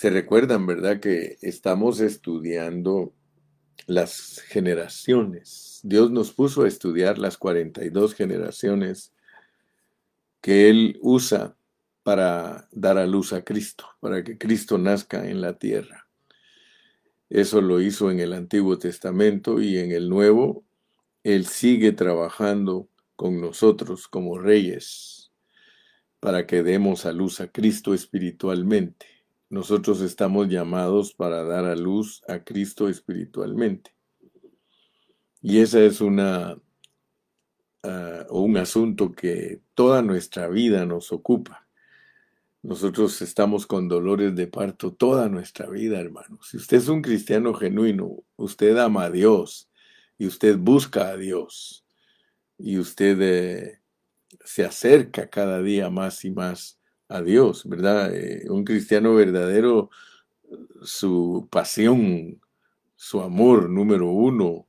Se recuerdan, ¿verdad? Que estamos estudiando las generaciones. Dios nos puso a estudiar las 42 generaciones que Él usa para dar a luz a Cristo, para que Cristo nazca en la tierra. Eso lo hizo en el Antiguo Testamento y en el Nuevo, Él sigue trabajando con nosotros como reyes para que demos a luz a Cristo espiritualmente. Nosotros estamos llamados para dar a luz a Cristo espiritualmente. Y esa es una uh, un asunto que toda nuestra vida nos ocupa. Nosotros estamos con dolores de parto toda nuestra vida, hermano. Si usted es un cristiano genuino, usted ama a Dios y usted busca a Dios y usted eh, se acerca cada día más y más a Dios, ¿verdad? Eh, un cristiano verdadero, su pasión, su amor número uno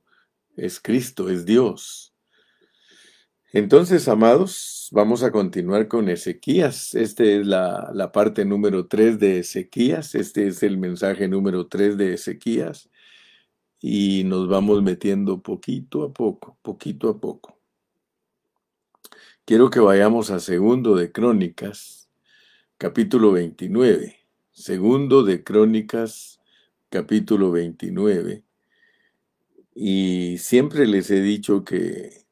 es Cristo, es Dios. Entonces, amados, vamos a continuar con Ezequías. Esta es la, la parte número tres de Ezequías. Este es el mensaje número tres de Ezequías. Y nos vamos metiendo poquito a poco, poquito a poco. Quiero que vayamos a segundo de Crónicas, capítulo 29. Segundo de Crónicas, capítulo 29. Y siempre les he dicho que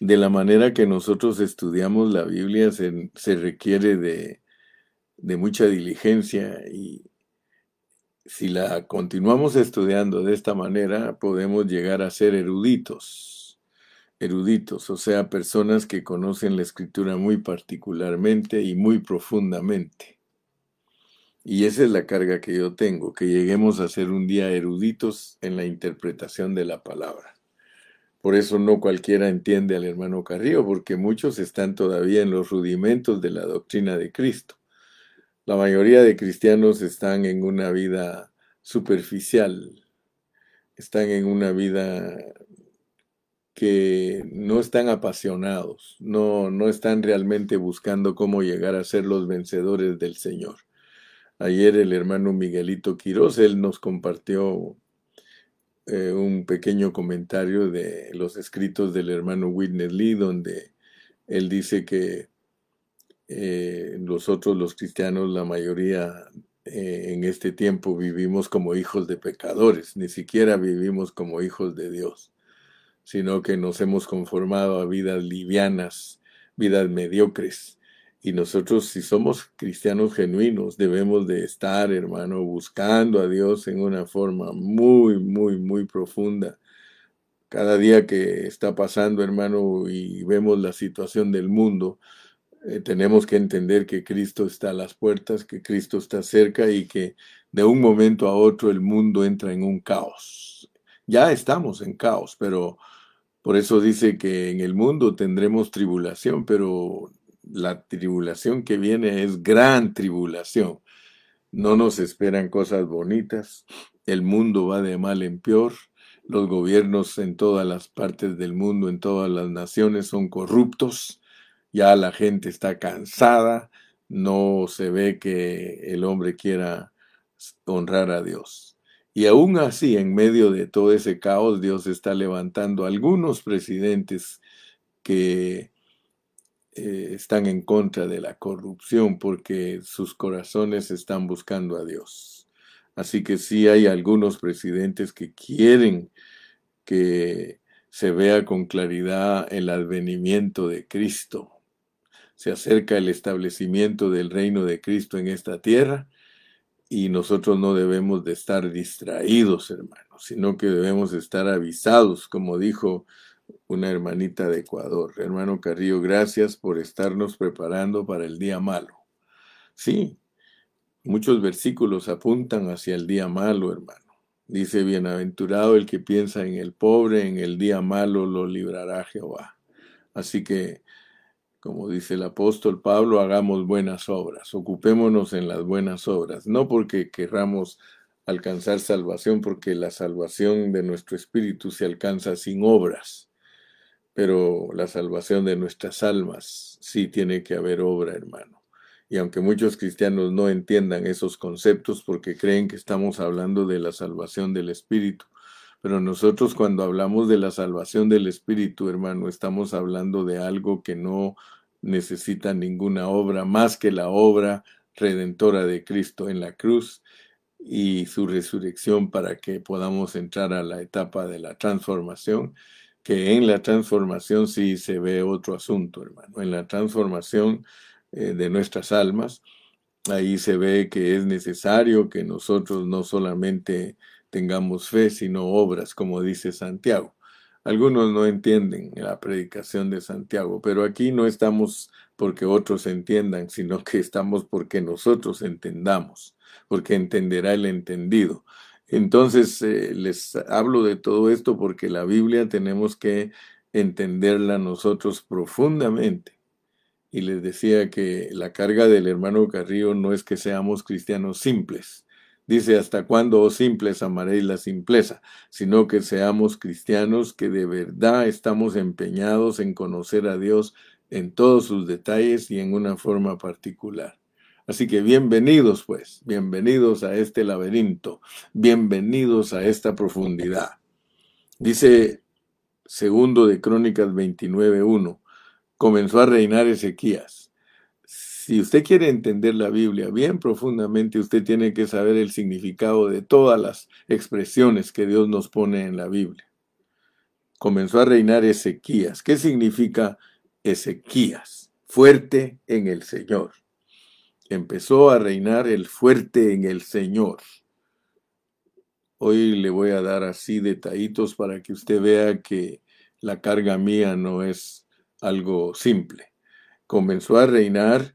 de la manera que nosotros estudiamos la Biblia se, se requiere de, de mucha diligencia y si la continuamos estudiando de esta manera podemos llegar a ser eruditos eruditos, o sea, personas que conocen la escritura muy particularmente y muy profundamente. Y esa es la carga que yo tengo, que lleguemos a ser un día eruditos en la interpretación de la palabra. Por eso no cualquiera entiende al hermano Carrillo, porque muchos están todavía en los rudimentos de la doctrina de Cristo. La mayoría de cristianos están en una vida superficial, están en una vida que no están apasionados, no, no están realmente buscando cómo llegar a ser los vencedores del Señor. Ayer el hermano Miguelito Quiroz, él nos compartió eh, un pequeño comentario de los escritos del hermano Whitney Lee, donde él dice que eh, nosotros los cristianos, la mayoría eh, en este tiempo vivimos como hijos de pecadores, ni siquiera vivimos como hijos de Dios sino que nos hemos conformado a vidas livianas, vidas mediocres. Y nosotros, si somos cristianos genuinos, debemos de estar, hermano, buscando a Dios en una forma muy, muy, muy profunda. Cada día que está pasando, hermano, y vemos la situación del mundo, eh, tenemos que entender que Cristo está a las puertas, que Cristo está cerca y que de un momento a otro el mundo entra en un caos. Ya estamos en caos, pero por eso dice que en el mundo tendremos tribulación, pero la tribulación que viene es gran tribulación. No nos esperan cosas bonitas. El mundo va de mal en peor. Los gobiernos en todas las partes del mundo, en todas las naciones, son corruptos. Ya la gente está cansada. No se ve que el hombre quiera honrar a Dios. Y aún así, en medio de todo ese caos, Dios está levantando algunos presidentes que eh, están en contra de la corrupción porque sus corazones están buscando a Dios. Así que sí hay algunos presidentes que quieren que se vea con claridad el advenimiento de Cristo. Se acerca el establecimiento del reino de Cristo en esta tierra y nosotros no debemos de estar distraídos, hermanos, sino que debemos estar avisados, como dijo una hermanita de Ecuador. Hermano Carrillo, gracias por estarnos preparando para el día malo. Sí, muchos versículos apuntan hacia el día malo, hermano. Dice, bienaventurado el que piensa en el pobre, en el día malo lo librará Jehová. Así que como dice el apóstol Pablo, hagamos buenas obras, ocupémonos en las buenas obras, no porque querramos alcanzar salvación, porque la salvación de nuestro espíritu se alcanza sin obras, pero la salvación de nuestras almas sí tiene que haber obra, hermano. Y aunque muchos cristianos no entiendan esos conceptos porque creen que estamos hablando de la salvación del Espíritu, pero nosotros cuando hablamos de la salvación del Espíritu, hermano, estamos hablando de algo que no necesita ninguna obra más que la obra redentora de Cristo en la cruz y su resurrección para que podamos entrar a la etapa de la transformación, que en la transformación sí se ve otro asunto, hermano. En la transformación eh, de nuestras almas, ahí se ve que es necesario que nosotros no solamente tengamos fe, sino obras, como dice Santiago. Algunos no entienden la predicación de Santiago, pero aquí no estamos porque otros entiendan, sino que estamos porque nosotros entendamos, porque entenderá el entendido. Entonces, eh, les hablo de todo esto porque la Biblia tenemos que entenderla nosotros profundamente. Y les decía que la carga del hermano Carrillo no es que seamos cristianos simples, Dice, ¿hasta cuándo, oh simples, amaréis la simpleza? Sino que seamos cristianos que de verdad estamos empeñados en conocer a Dios en todos sus detalles y en una forma particular. Así que bienvenidos, pues, bienvenidos a este laberinto, bienvenidos a esta profundidad. Dice segundo de Crónicas 29.1, comenzó a reinar Ezequías si usted quiere entender la Biblia bien profundamente, usted tiene que saber el significado de todas las expresiones que Dios nos pone en la Biblia. Comenzó a reinar Ezequías. ¿Qué significa Ezequías? Fuerte en el Señor. Empezó a reinar el fuerte en el Señor. Hoy le voy a dar así detallitos para que usted vea que la carga mía no es algo simple. Comenzó a reinar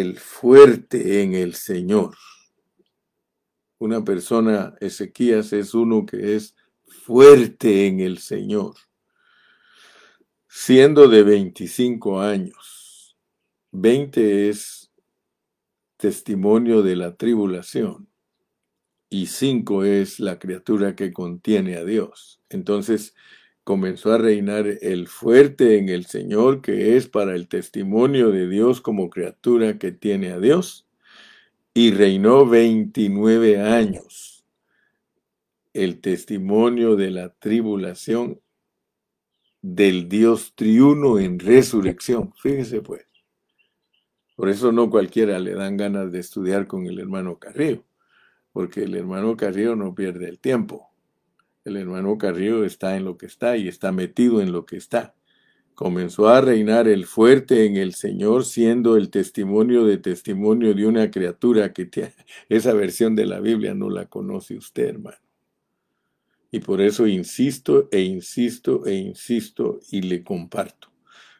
el fuerte en el Señor. Una persona, Ezequías, es uno que es fuerte en el Señor. Siendo de 25 años, 20 es testimonio de la tribulación y 5 es la criatura que contiene a Dios. Entonces, comenzó a reinar el fuerte en el Señor, que es para el testimonio de Dios como criatura que tiene a Dios, y reinó 29 años. El testimonio de la tribulación del Dios triuno en resurrección. Fíjese pues. Por eso no cualquiera le dan ganas de estudiar con el hermano Carrillo, porque el hermano Carrillo no pierde el tiempo. El hermano Carrillo está en lo que está y está metido en lo que está. Comenzó a reinar el fuerte en el Señor, siendo el testimonio de testimonio de una criatura que esa versión de la Biblia no la conoce usted, hermano. Y por eso insisto e insisto e insisto y le comparto.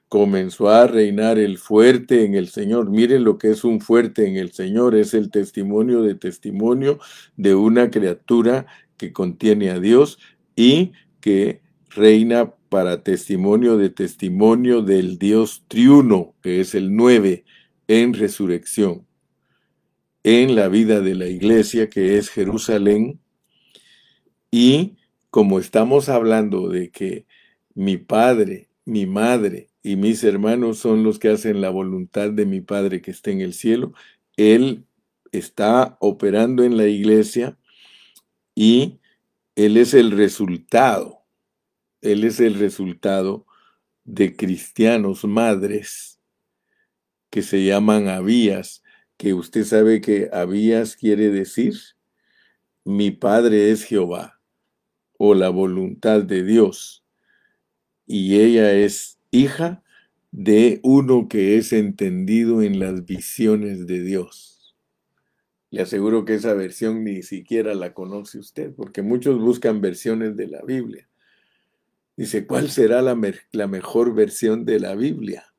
Comenzó a reinar el fuerte en el Señor. Miren lo que es un fuerte en el Señor. Es el testimonio de testimonio de una criatura que contiene a Dios y que reina para testimonio de testimonio del Dios triuno, que es el nueve, en resurrección, en la vida de la iglesia, que es Jerusalén, y como estamos hablando de que mi padre, mi madre y mis hermanos son los que hacen la voluntad de mi Padre que está en el cielo, Él está operando en la iglesia y Él es el resultado, Él es el resultado de cristianos madres que se llaman Abías, que usted sabe que Abías quiere decir, mi Padre es Jehová, o la voluntad de Dios, y ella es hija de uno que es entendido en las visiones de Dios. Le aseguro que esa versión ni siquiera la conoce usted, porque muchos buscan versiones de la Biblia. Dice, ¿cuál será la, la, mejor versión de la Biblia?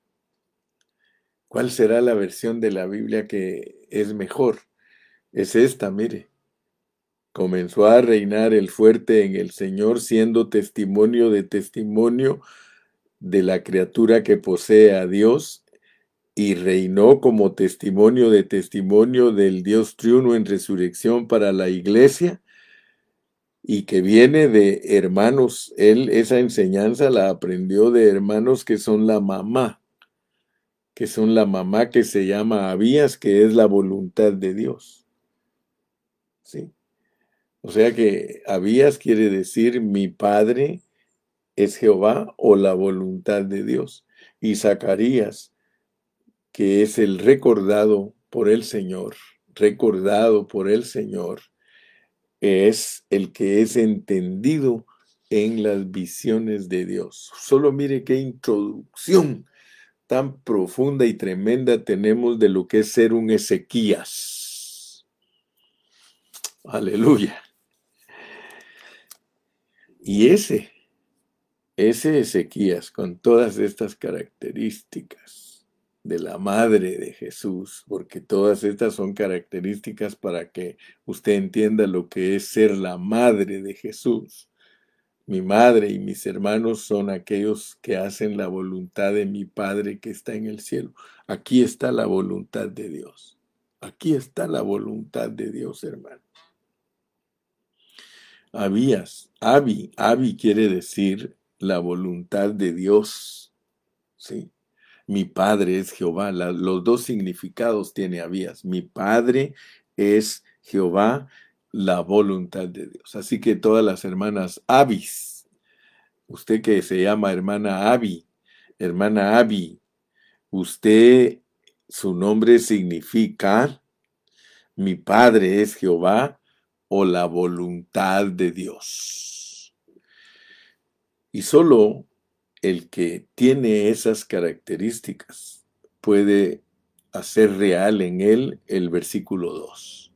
¿Cuál será la versión de la Biblia que es mejor? Es esta, mire. Comenzó a reinar el fuerte en el Señor, siendo testimonio de testimonio de la criatura que posee a Dios y reinó como testimonio de testimonio del Dios triuno en resurrección para la iglesia y que viene de hermanos. Él esa enseñanza la aprendió de hermanos que son la mamá, que son la mamá que se llama Abías, que es la voluntad de Dios. ¿Sí? O sea que Abías quiere decir mi padre es Jehová o la voluntad de Dios. Y Zacarías, que es el recordado por el Señor, recordado por el Señor, es el que es entendido en las visiones de Dios. Solo mire qué introducción tan profunda y tremenda tenemos de lo que es ser un Ezequías. Aleluya. Y ese, ese Ezequías con todas estas características de la madre de Jesús, porque todas estas son características para que usted entienda lo que es ser la madre de Jesús. Mi madre y mis hermanos son aquellos que hacen la voluntad de mi Padre que está en el cielo. Aquí está la voluntad de Dios. Aquí está la voluntad de Dios, hermano. Abías, Abi, Abi quiere decir la voluntad de Dios. Sí. Mi padre es Jehová. los dos significados tiene Abías. Mi padre es Jehová la voluntad de Dios. Así que todas las hermanas Abis, usted que se llama hermana Abi, hermana Abi, usted, su nombre significa, mi Padre es Jehová o la voluntad de Dios. Y solo el que tiene esas características puede hacer real en él el versículo 2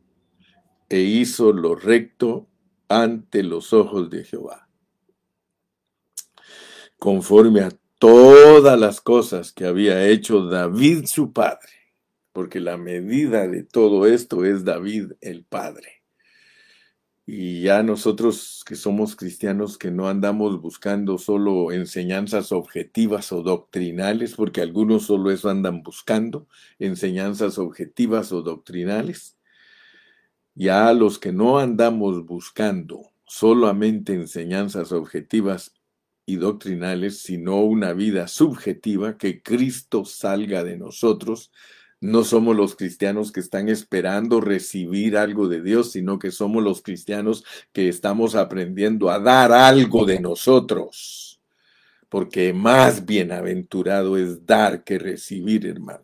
e hizo lo recto ante los ojos de Jehová. Conforme a todas las cosas que había hecho David su padre, porque la medida de todo esto es David el padre. Y ya nosotros que somos cristianos, que no andamos buscando solo enseñanzas objetivas o doctrinales, porque algunos solo eso andan buscando, enseñanzas objetivas o doctrinales, ya los que no andamos buscando solamente enseñanzas objetivas y doctrinales, sino una vida subjetiva, que Cristo salga de nosotros, no somos los cristianos que están esperando recibir algo de Dios, sino que somos los cristianos que estamos aprendiendo a dar algo de nosotros. Porque más bienaventurado es dar que recibir, hermano.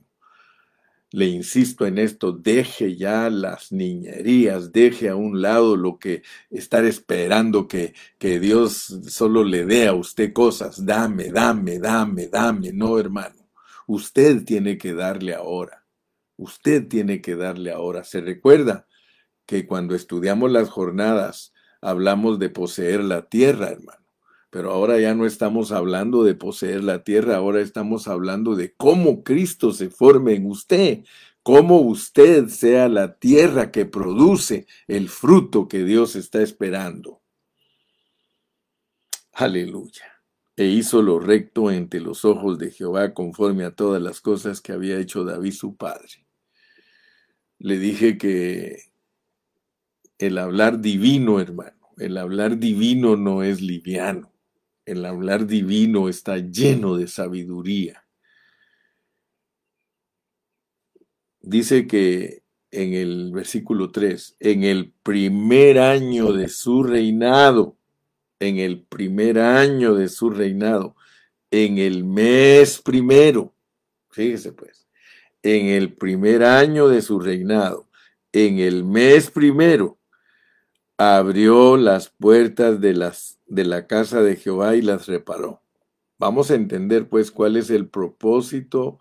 Le insisto en esto, deje ya las niñerías, deje a un lado lo que estar esperando que, que Dios solo le dé a usted cosas, dame, dame, dame, dame, no hermano, usted tiene que darle ahora, usted tiene que darle ahora. Se recuerda que cuando estudiamos las jornadas hablamos de poseer la tierra, hermano. Pero ahora ya no estamos hablando de poseer la tierra, ahora estamos hablando de cómo Cristo se forme en usted, cómo usted sea la tierra que produce el fruto que Dios está esperando. Aleluya. E hizo lo recto entre los ojos de Jehová conforme a todas las cosas que había hecho David su padre. Le dije que el hablar divino, hermano, el hablar divino no es liviano el hablar divino está lleno de sabiduría. Dice que en el versículo 3, en el primer año de su reinado, en el primer año de su reinado, en el mes primero, fíjese pues, en el primer año de su reinado, en el mes primero, abrió las puertas de las de la casa de Jehová y las reparó. Vamos a entender pues cuál es el propósito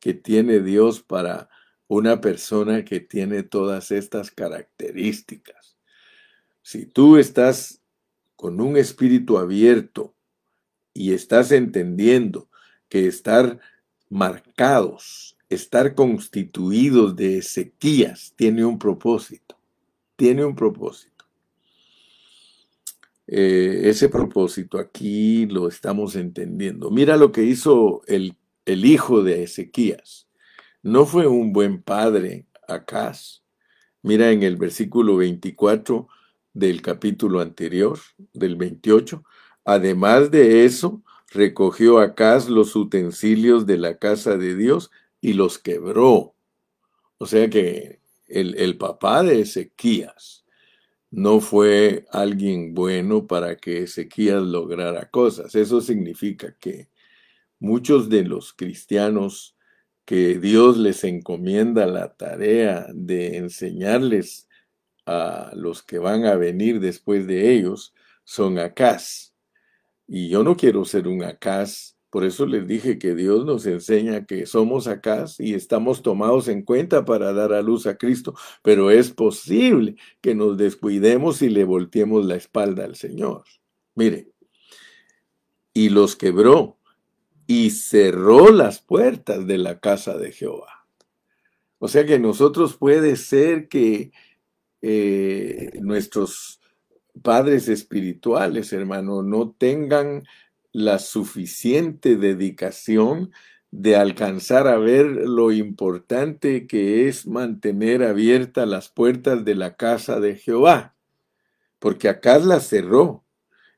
que tiene Dios para una persona que tiene todas estas características. Si tú estás con un espíritu abierto y estás entendiendo que estar marcados, estar constituidos de sequías, tiene un propósito, tiene un propósito. Eh, ese propósito aquí lo estamos entendiendo. Mira lo que hizo el, el hijo de Ezequías. No fue un buen padre, Acaz. Mira en el versículo 24 del capítulo anterior, del 28. Además de eso, recogió Acaz los utensilios de la casa de Dios y los quebró. O sea que el, el papá de Ezequías no fue alguien bueno para que Ezequías lograra cosas. Eso significa que muchos de los cristianos que Dios les encomienda la tarea de enseñarles a los que van a venir después de ellos son acás. Y yo no quiero ser un acás por eso les dije que Dios nos enseña que somos acá y estamos tomados en cuenta para dar a luz a Cristo, pero es posible que nos descuidemos y le volteemos la espalda al Señor. Mire, y los quebró y cerró las puertas de la casa de Jehová. O sea que nosotros puede ser que eh, nuestros padres espirituales, hermano, no tengan la suficiente dedicación de alcanzar a ver lo importante que es mantener abiertas las puertas de la casa de Jehová, porque acá la cerró.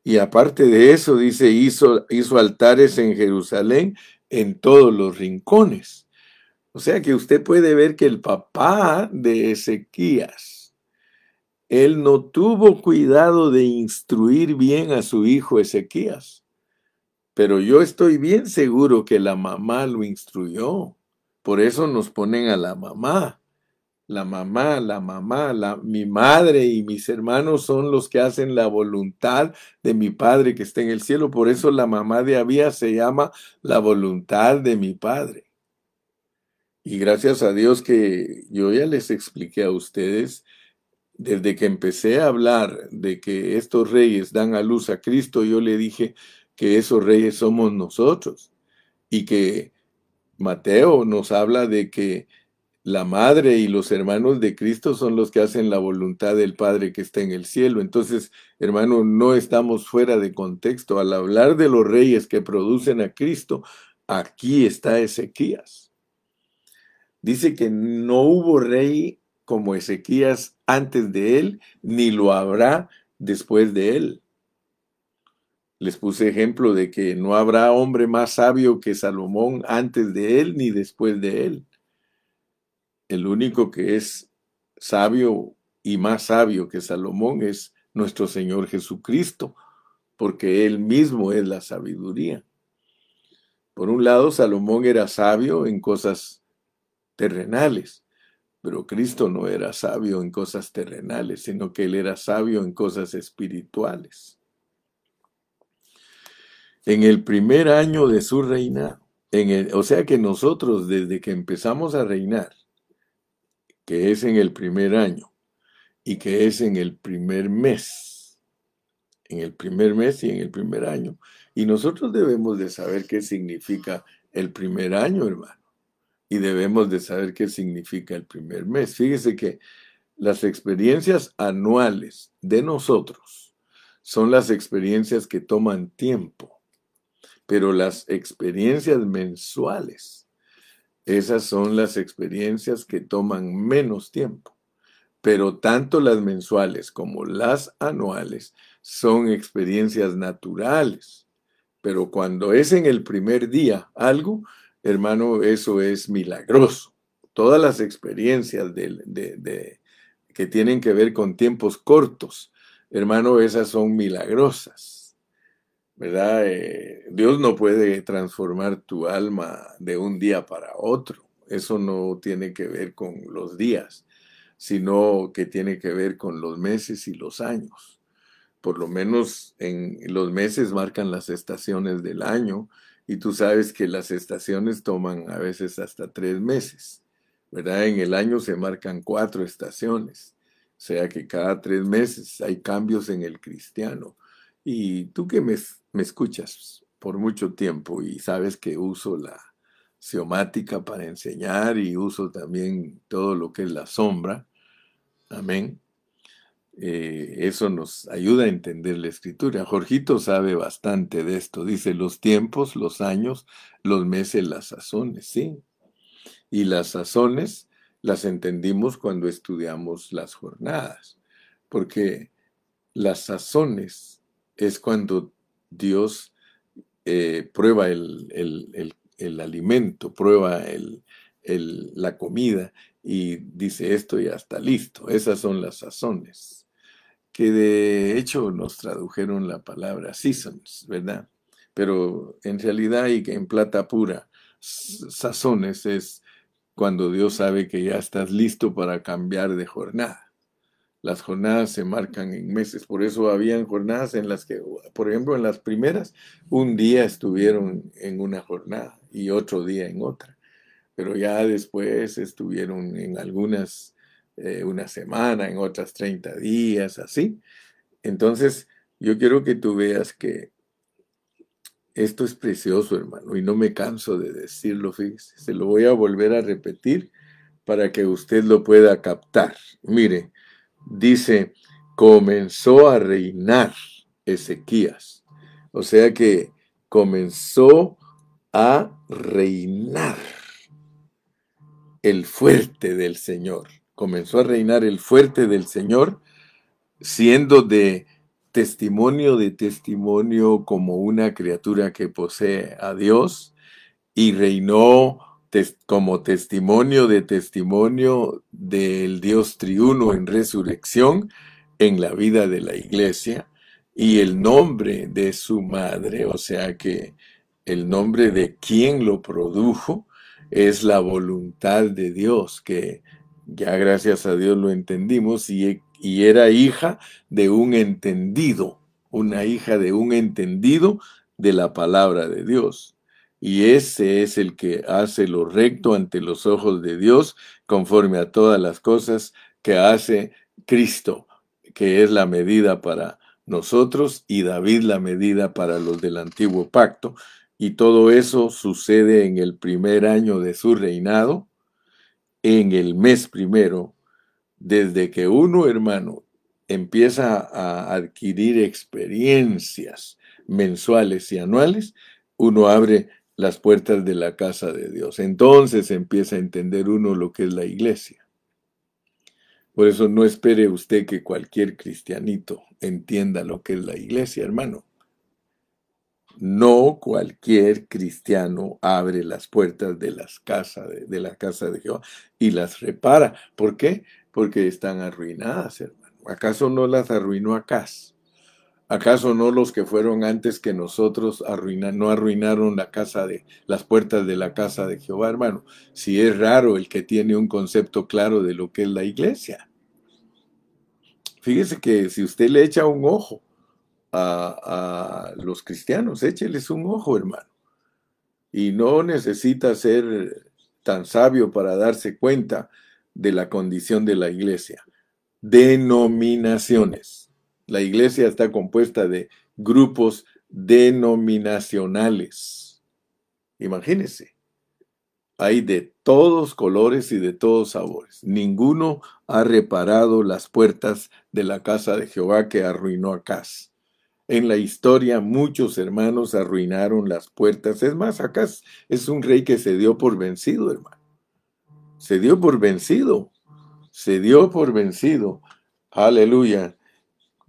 Y aparte de eso, dice, hizo, hizo altares en Jerusalén en todos los rincones. O sea que usted puede ver que el papá de Ezequías, él no tuvo cuidado de instruir bien a su hijo Ezequías pero yo estoy bien seguro que la mamá lo instruyó. Por eso nos ponen a la mamá. La mamá, la mamá, la, mi madre y mis hermanos son los que hacen la voluntad de mi Padre que está en el cielo. Por eso la mamá de Abía se llama la voluntad de mi Padre. Y gracias a Dios que yo ya les expliqué a ustedes, desde que empecé a hablar de que estos reyes dan a luz a Cristo, yo le dije, que esos reyes somos nosotros y que Mateo nos habla de que la madre y los hermanos de Cristo son los que hacen la voluntad del Padre que está en el cielo. Entonces, hermano, no estamos fuera de contexto. Al hablar de los reyes que producen a Cristo, aquí está Ezequías. Dice que no hubo rey como Ezequías antes de él, ni lo habrá después de él. Les puse ejemplo de que no habrá hombre más sabio que Salomón antes de él ni después de él. El único que es sabio y más sabio que Salomón es nuestro Señor Jesucristo, porque Él mismo es la sabiduría. Por un lado, Salomón era sabio en cosas terrenales, pero Cristo no era sabio en cosas terrenales, sino que Él era sabio en cosas espirituales en el primer año de su reinado. O sea que nosotros desde que empezamos a reinar, que es en el primer año y que es en el primer mes, en el primer mes y en el primer año, y nosotros debemos de saber qué significa el primer año, hermano, y debemos de saber qué significa el primer mes. Fíjese que las experiencias anuales de nosotros son las experiencias que toman tiempo pero las experiencias mensuales, esas son las experiencias que toman menos tiempo. Pero tanto las mensuales como las anuales son experiencias naturales. Pero cuando es en el primer día algo, hermano, eso es milagroso. Todas las experiencias de, que tienen que ver con tiempos cortos, hermano, esas son milagrosas. ¿Verdad? Eh, Dios no puede transformar tu alma de un día para otro. Eso no tiene que ver con los días, sino que tiene que ver con los meses y los años. Por lo menos en los meses marcan las estaciones del año y tú sabes que las estaciones toman a veces hasta tres meses, ¿verdad? En el año se marcan cuatro estaciones, o sea que cada tres meses hay cambios en el cristiano. Y tú que me, me escuchas por mucho tiempo y sabes que uso la seomática para enseñar y uso también todo lo que es la sombra. Amén. Eh, eso nos ayuda a entender la escritura. Jorgito sabe bastante de esto. Dice los tiempos, los años, los meses, las sazones, ¿sí? Y las sazones las entendimos cuando estudiamos las jornadas, porque las sazones es cuando Dios eh, prueba el, alimento, prueba el, la comida y dice esto ya está listo. Esas son las sazones, que de hecho nos tradujeron la palabra seasons, ¿verdad? Pero en realidad y en plata pura, sazones es cuando Dios sabe que ya estás listo para cambiar de jornada. Las jornadas se marcan en meses, por eso habían jornadas en las que, por ejemplo, en las primeras, un día estuvieron en una jornada y otro día en otra pero ya después estuvieron en algunas eh, una semana, en otras 30 días, así. Entonces, yo quiero que tú veas que esto es precioso, hermano, y no me canso de decirlo, fíjese, se lo voy a volver a repetir para que usted lo pueda captar. Mire, dice, comenzó a reinar Ezequías. O sea que comenzó a reinar el fuerte del Señor. Comenzó a reinar el fuerte del Señor, siendo de testimonio de testimonio como una criatura que posee a Dios y reinó como testimonio de testimonio del Dios triuno en resurrección en la vida de la iglesia y el nombre de su madre, o sea que el nombre de quien lo produjo, es la voluntad de Dios, que ya gracias a Dios lo entendimos, y, y era hija de un entendido, una hija de un entendido de la palabra de Dios. Y ese es el que hace lo recto ante los ojos de Dios, conforme a todas las cosas que hace Cristo, que es la medida para nosotros y David la medida para los del antiguo pacto, y todo eso sucede en el primer año de su reinado, en el mes primero, desde que uno, hermano, empieza a adquirir experiencias mensuales y anuales, uno abre las puertas de la casa de Dios. Entonces empieza a entender uno lo que es la iglesia. Por eso no espere usted que cualquier cristianito entienda lo que es la iglesia, hermano. No cualquier cristiano abre las puertas de, las casas de, la casa de Jehová y las repara. ¿Por qué? Porque están arruinadas, hermano. ¿Acaso no las arruinó Acaz? ¿Acaso no los que fueron antes que nosotros no arruinaron la casa de las puertas de la casa de Jehová, hermano? Si es raro el que tiene un concepto claro de lo que es la iglesia. Fíjese que si usted le echa un ojo a, los cristianos, écheles un ojo, hermano. Y no necesita ser tan sabio para darse cuenta de la condición de la iglesia. Denominaciones. La iglesia está compuesta de grupos denominacionales. Imagínense. Hay de todos colores y de todos sabores. Ninguno ha reparado las puertas de la casa de Jehová que arruinó a Cas. En la historia muchos hermanos arruinaron las puertas. Es más, acá es un rey que se dio por vencido, hermano. Se dio por vencido. Se dio por vencido. Aleluya.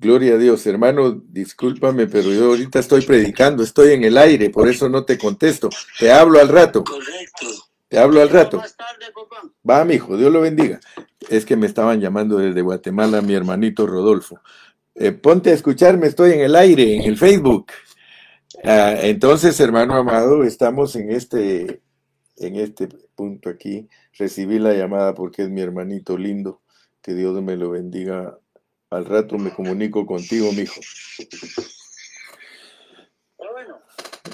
Gloria a Dios, hermano, discúlpame, pero yo ahorita estoy predicando, estoy en el aire, por eso no te contesto. Te hablo al rato. Correcto. Te hablo al rato. Va, mi hijo, Dios lo bendiga. Es que me estaban llamando desde Guatemala mi hermanito Rodolfo. Eh, ponte a escucharme, estoy en el aire, en el Facebook. Ah, entonces, hermano amado, estamos en este, en este punto aquí. Recibí la llamada porque es mi hermanito lindo. Que Dios me lo bendiga. Al rato me comunico contigo, mijo.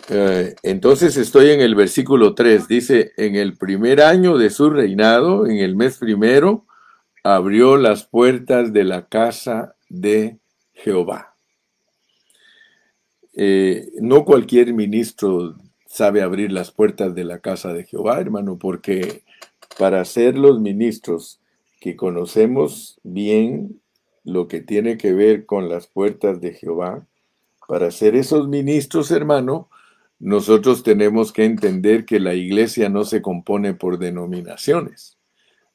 Eh, entonces estoy en el versículo 3, dice, en el primer año de su reinado, en el mes primero, abrió las puertas de la casa de Jehová. Eh, no cualquier ministro sabe abrir las puertas de la casa de Jehová, hermano, porque para ser los ministros que conocemos bien lo que tiene que ver con las puertas de Jehová, para ser esos ministros, hermano, nosotros tenemos que entender que la iglesia no se compone por denominaciones.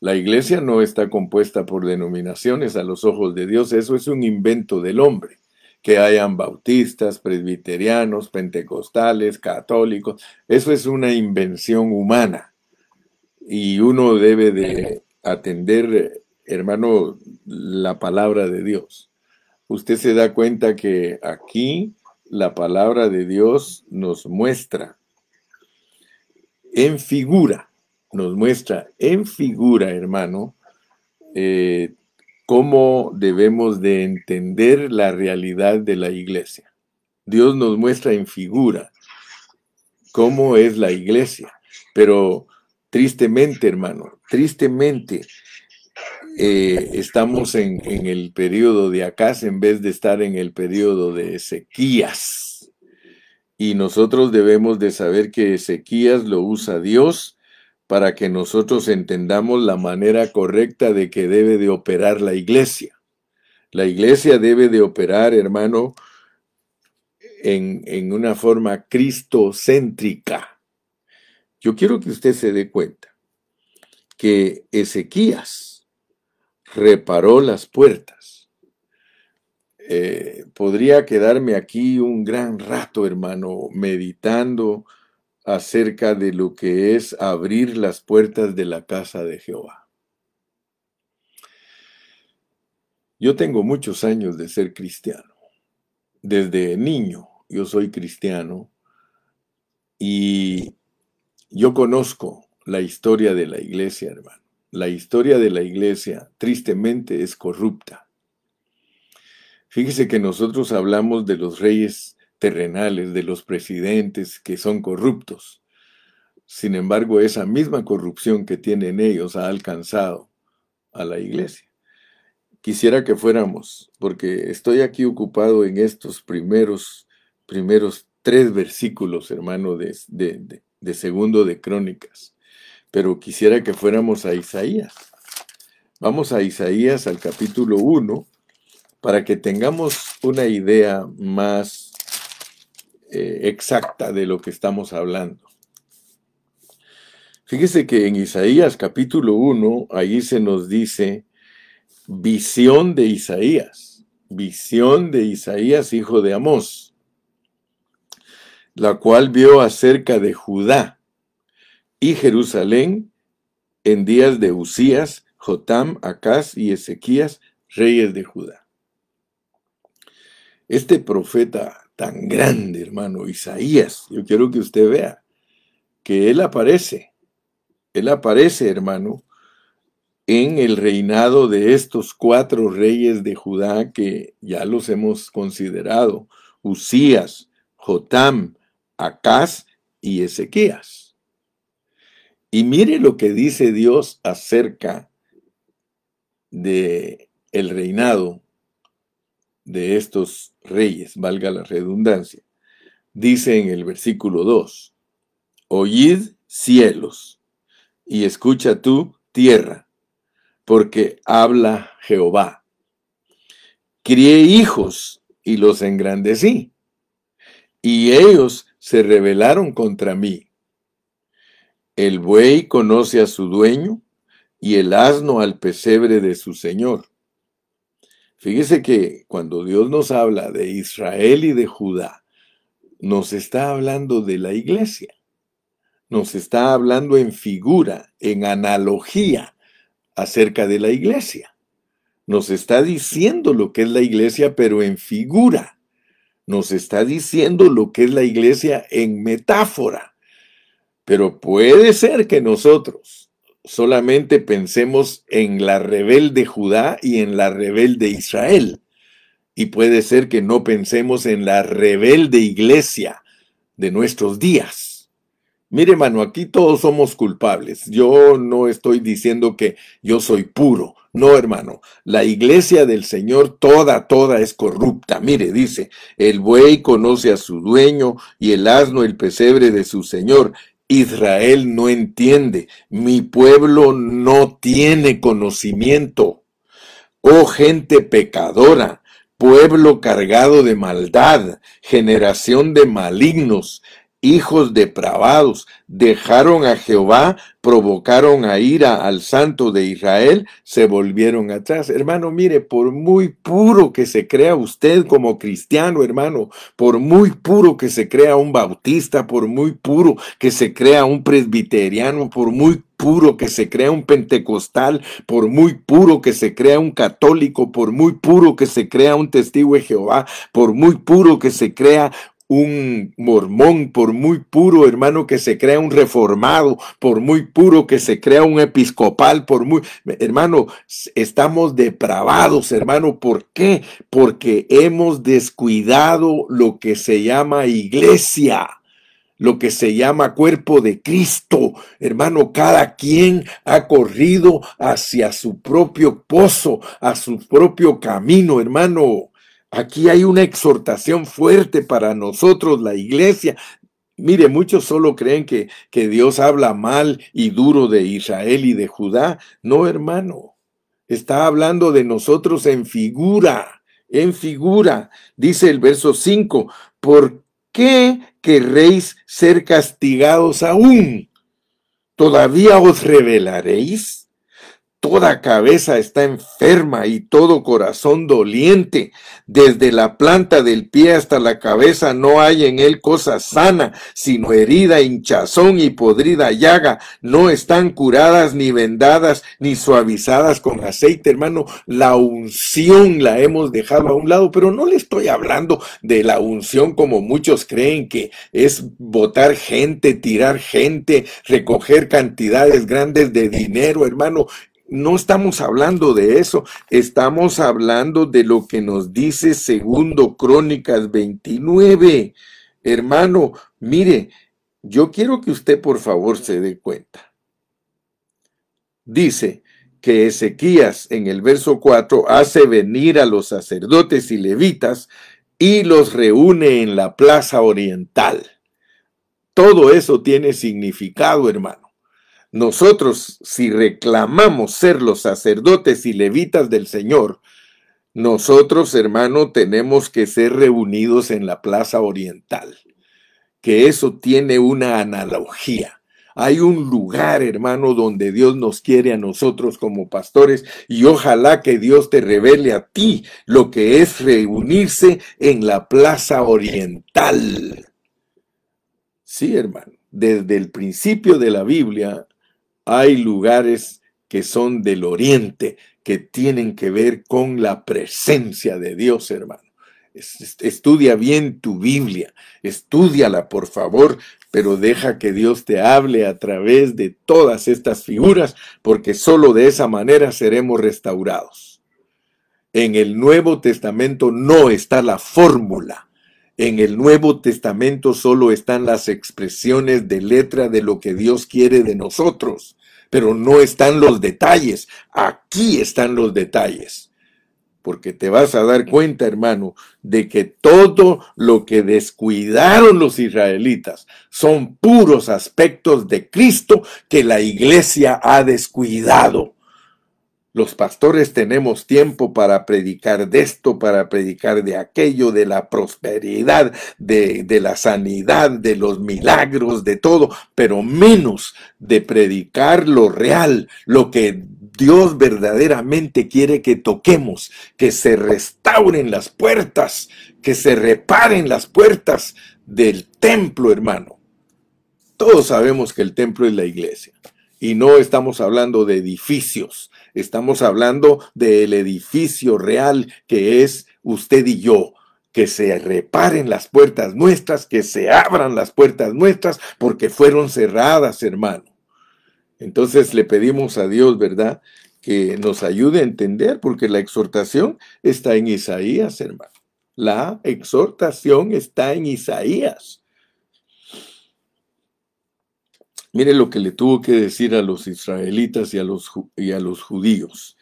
La iglesia no está compuesta por denominaciones a los ojos de Dios, eso es un invento del hombre. Que hayan bautistas, presbiterianos, pentecostales, católicos, eso es una invención humana. y uno debe de atender, hermano, la palabra de Dios. Usted se da cuenta que aquí la palabra de Dios nos muestra en figura, nos muestra en figura, hermano, eh, cómo debemos de entender la realidad de la iglesia. Dios nos muestra en figura cómo es la iglesia, pero tristemente, hermano, tristemente eh, estamos en, el periodo de Acaz en vez de estar en el periodo de Ezequías. Y nosotros debemos de saber que Ezequías lo usa Dios para que nosotros entendamos la manera correcta de que debe de operar la iglesia. La iglesia debe de operar, hermano, en, en una forma cristocéntrica. Yo quiero que usted se dé cuenta que Ezequías reparó las puertas. Eh, podría quedarme aquí un gran rato, hermano, meditando acerca de lo que es abrir las puertas de la casa de Jehová. Yo tengo muchos años de ser cristiano. Desde niño yo soy cristiano y yo conozco la historia de la iglesia, hermano. La historia de la iglesia tristemente es corrupta. Fíjese que nosotros hablamos de los reyes terrenales de los presidentes que son corruptos. Sin embargo, esa misma corrupción que tienen ellos ha alcanzado a la iglesia. Quisiera que fuéramos, porque estoy aquí ocupado en estos primeros, primeros tres versículos, hermano, de, de, de segundo de Crónicas, pero quisiera que fuéramos a Isaías. Vamos a Isaías al capítulo 1 para que tengamos una idea más eh, exacta de lo que estamos hablando. Fíjese que en Isaías capítulo 1, ahí se nos dice visión de Isaías, visión de Isaías, hijo de Amós, la cual vio acerca de Judá y Jerusalén en días de Usías, Jotam, Acaz y Ezequías, reyes de Judá. Este profeta tan grande, hermano, Isaías. Yo quiero que usted vea que él aparece, él aparece, hermano, en el reinado de estos cuatro reyes de Judá que ya los hemos considerado, Usías, Jotam, Acaz y Ezequías. Y mire lo que dice Dios acerca de el reinado de estos reyes, valga la redundancia. Dice en el versículo 2, Oíd cielos y escucha tú tierra, porque habla Jehová. Crié hijos y los engrandecí, y ellos se rebelaron contra mí. El buey conoce a su dueño y el asno al pesebre de su señor. Fíjese que cuando Dios nos habla de Israel y de Judá, nos está hablando de la iglesia. Nos está hablando en figura, en analogía acerca de la iglesia. Nos está diciendo lo que es la iglesia, pero en figura. Nos está diciendo lo que es la iglesia en metáfora. Pero puede ser que nosotros solamente pensemos en la rebelde Judá y en la rebelde Israel. Y puede ser que no pensemos en la rebelde iglesia de nuestros días. Mire, hermano, aquí todos somos culpables. Yo no estoy diciendo que yo soy puro. No, hermano, la iglesia del Señor toda, toda es corrupta. Mire, dice, el buey conoce a su dueño y el asno el pesebre de su Señor. Israel no entiende, mi pueblo no tiene conocimiento. Oh gente pecadora, pueblo cargado de maldad, generación de malignos, hijos depravados, dejaron a Jehová, provocaron a ira al santo de Israel, se volvieron atrás. Hermano, mire, por muy puro que se crea usted como cristiano, hermano, por muy puro que se crea un bautista, por muy puro que se crea un presbiteriano, por muy puro que se crea un pentecostal, por muy puro que se crea un católico, por muy puro que se crea un testigo de Jehová, por muy puro que se crea un mormón, por muy puro hermano que se crea un reformado, por muy puro que se crea un episcopal, por muy hermano, estamos depravados, hermano, ¿por qué? Porque hemos descuidado lo que se llama iglesia lo que se llama cuerpo de Cristo. Hermano, cada quien ha corrido hacia su propio pozo, a su propio camino, hermano. Aquí hay una exhortación fuerte para nosotros, la iglesia. Mire, muchos solo creen que, que Dios habla mal y duro de Israel y de Judá. No, hermano. Está hablando de nosotros en figura, en figura. Dice el verso 5, ¿por qué querréis ser castigados aún? ¿Todavía os revelaréis? Toda cabeza está enferma y todo corazón doliente. Desde la planta del pie hasta la cabeza no hay en él cosa sana, sino herida, hinchazón y podrida llaga. No están curadas ni vendadas ni suavizadas con aceite, hermano. La unción la hemos dejado a un lado, pero no le estoy hablando de la unción como muchos creen que es botar gente, tirar gente, recoger cantidades grandes de dinero, hermano no estamos hablando de eso, estamos hablando de lo que nos dice segundo Crónicas 29. Hermano, mire, yo quiero que usted por favor se dé cuenta. Dice que Ezequías en el verso 4 hace venir a los sacerdotes y levitas y los reúne en la plaza oriental. Todo eso tiene significado, hermano. Nosotros, si reclamamos ser los sacerdotes y levitas del Señor, nosotros, hermano, tenemos que ser reunidos en la plaza oriental, que eso tiene una analogía. Hay un lugar, hermano, donde Dios nos quiere a nosotros como pastores y ojalá que Dios te revele a ti lo que es reunirse en la plaza oriental. Sí, hermano, desde el principio de la Biblia hay lugares que son del oriente, que tienen que ver con la presencia de Dios, hermano. Estudia bien tu Biblia, estudiala por favor, pero deja que Dios te hable a través de todas estas figuras, porque solo de esa manera seremos restaurados. En el Nuevo Testamento no está la fórmula. En el Nuevo Testamento solo están las expresiones de letra de lo que Dios quiere de nosotros pero no están los detalles. Aquí están los detalles. Porque te vas a dar cuenta, hermano, de que todo lo que descuidaron los israelitas son puros aspectos de Cristo que la iglesia ha descuidado. Los pastores tenemos tiempo para predicar de esto, para predicar de aquello, de la prosperidad, de, de, la sanidad, de los milagros, de todo, pero menos de predicar lo real, lo que Dios verdaderamente quiere que toquemos, que se restauren las puertas, que se reparen las puertas del templo, hermano. Todos sabemos que el templo es la iglesia y no estamos hablando de edificios Estamos hablando del edificio real que es usted y yo. Que se reparen las puertas nuestras, que se abran las puertas nuestras, porque fueron cerradas, hermano. Entonces le pedimos a Dios, ¿verdad? Que nos ayude a entender, porque la exhortación está en Isaías, hermano. La exhortación está en Isaías. Mire lo que le tuvo que decir a los israelitas y a los, y a los judíos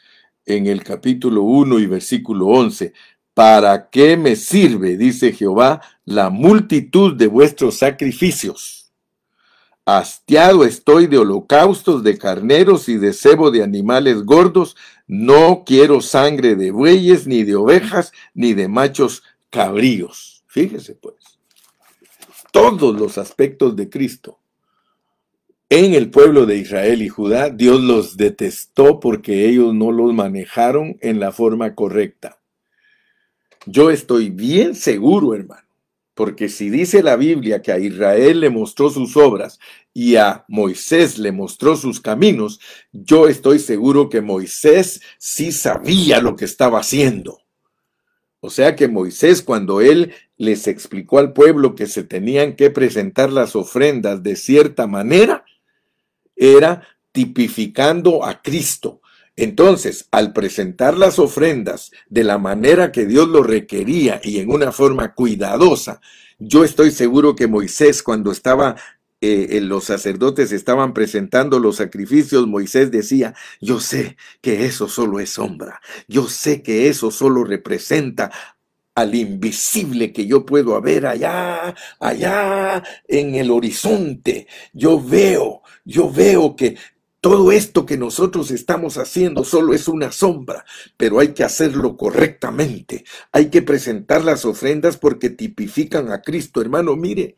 en el capítulo 1 y versículo 11. ¿Para qué me sirve, dice Jehová, la multitud de vuestros sacrificios? Hastiado estoy de holocaustos, de carneros y de cebo de animales gordos. No quiero sangre de bueyes, ni de ovejas, ni de machos cabríos. Fíjese pues. Todos los aspectos de Cristo en el pueblo de Israel y Judá, Dios los detestó porque ellos no los manejaron en la forma correcta. Yo estoy bien seguro, hermano, Porque si dice la Biblia que a Israel le mostró sus obras y a Moisés le mostró sus caminos, yo estoy seguro que Moisés sí sabía lo que estaba haciendo. O sea que Moisés, cuando él les explicó al pueblo que se tenían que presentar las ofrendas de cierta manera, era tipificando a Cristo. Entonces, al presentar las ofrendas de la manera que Dios lo requería y en una forma cuidadosa, yo estoy seguro que Moisés cuando estaba eh, los sacerdotes estaban presentando los sacrificios, Moisés decía, yo sé que eso solo es sombra, yo sé que eso solo representa al invisible que yo puedo ver allá, allá en el horizonte. Yo veo, yo veo que todo esto que nosotros estamos haciendo solo es una sombra, pero hay que hacerlo correctamente. Hay que presentar las ofrendas porque tipifican a Cristo. Hermano, mire,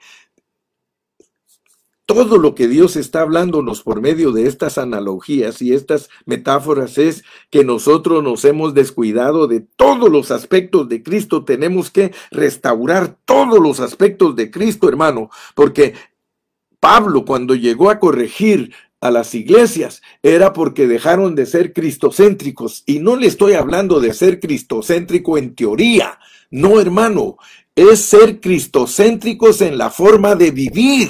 todo lo que Dios está hablándonos por medio de estas analogías y estas metáforas es que nosotros nos hemos descuidado de todos los aspectos de Cristo. Tenemos que restaurar todos los aspectos de Cristo, hermano, porque Pablo cuando llegó a corregir a las iglesias era porque dejaron de ser cristocéntricos. Y no le estoy hablando de ser cristocéntrico en teoría. No, hermano, es ser cristocéntricos en la forma de vivir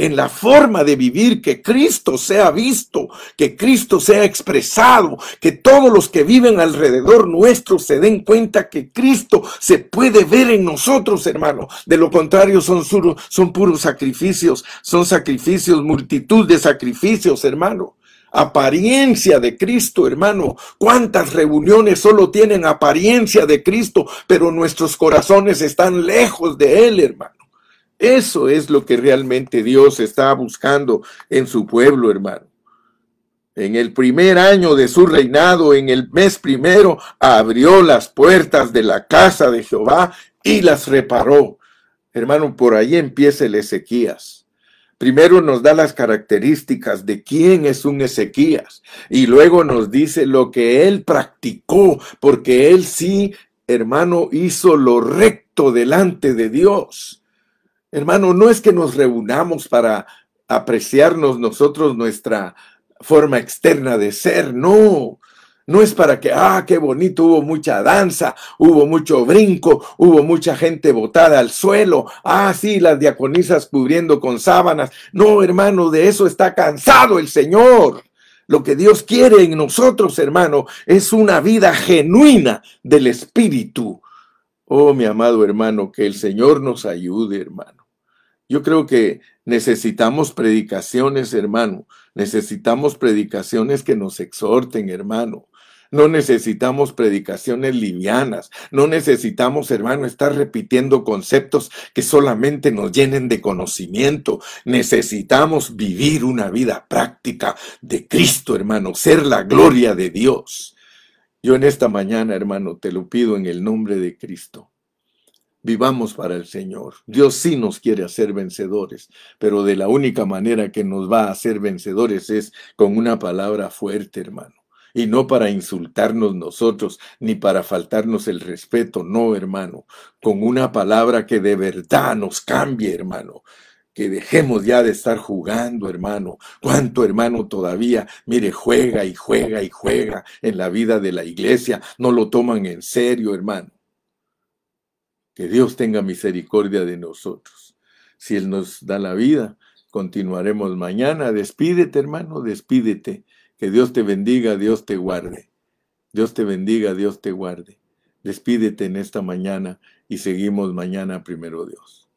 en la forma de vivir, que Cristo sea visto, que Cristo sea expresado, que todos los que viven alrededor nuestro se den cuenta que Cristo se puede ver en nosotros, hermano. De lo contrario, son, son puros sacrificios, son sacrificios, multitud de sacrificios, hermano apariencia de Cristo, hermano. ¿Cuántas reuniones solo tienen apariencia de Cristo, pero nuestros corazones están lejos de Él, hermano? Eso es lo que realmente Dios está buscando en su pueblo, hermano. En el primer año de su reinado, en el mes primero, abrió las puertas de la casa de Jehová y las reparó. Hermano, por ahí empieza el Ezequías. Primero nos da las características de quién es un Ezequías y luego nos dice lo que él practicó, porque él sí, hermano, hizo lo recto delante de Dios. Hermano, no es que nos reunamos para apreciarnos nosotros nuestra forma externa de ser, no. No es para que, ah, qué bonito, hubo mucha danza, hubo mucho brinco, hubo mucha gente botada al suelo, ah, sí, las diaconisas cubriendo con sábanas. No, hermano, de eso está cansado el Señor. Lo que Dios quiere en nosotros, hermano, es una vida genuina del Espíritu. Oh, mi amado hermano, que el Señor nos ayude, hermano. Yo creo que necesitamos predicaciones, hermano. Necesitamos predicaciones que nos exhorten, hermano. No necesitamos predicaciones livianas. No necesitamos, hermano, estar repitiendo conceptos que solamente nos llenen de conocimiento. Necesitamos vivir una vida práctica de Cristo, hermano, ser la gloria de Dios. Yo en esta mañana, hermano, te lo pido en el nombre de Cristo. Vivamos para el Señor. Dios sí nos quiere hacer vencedores, pero de la única manera que nos va a hacer vencedores es con una palabra fuerte, hermano. Y no para insultarnos nosotros, ni para faltarnos el respeto, no, hermano. Con una palabra que de verdad nos cambie, hermano que dejemos ya de estar jugando, hermano. ¿Cuánto hermano todavía, mire, juega y juega y juega en la vida de la iglesia? No lo toman en serio, hermano. Que Dios tenga misericordia de nosotros. Si Él nos da la vida, continuaremos mañana. Despídete, hermano, despídete. Que Dios te bendiga, Dios te guarde. Dios te bendiga, Dios te guarde. Despídete en esta mañana y seguimos mañana primero Dios.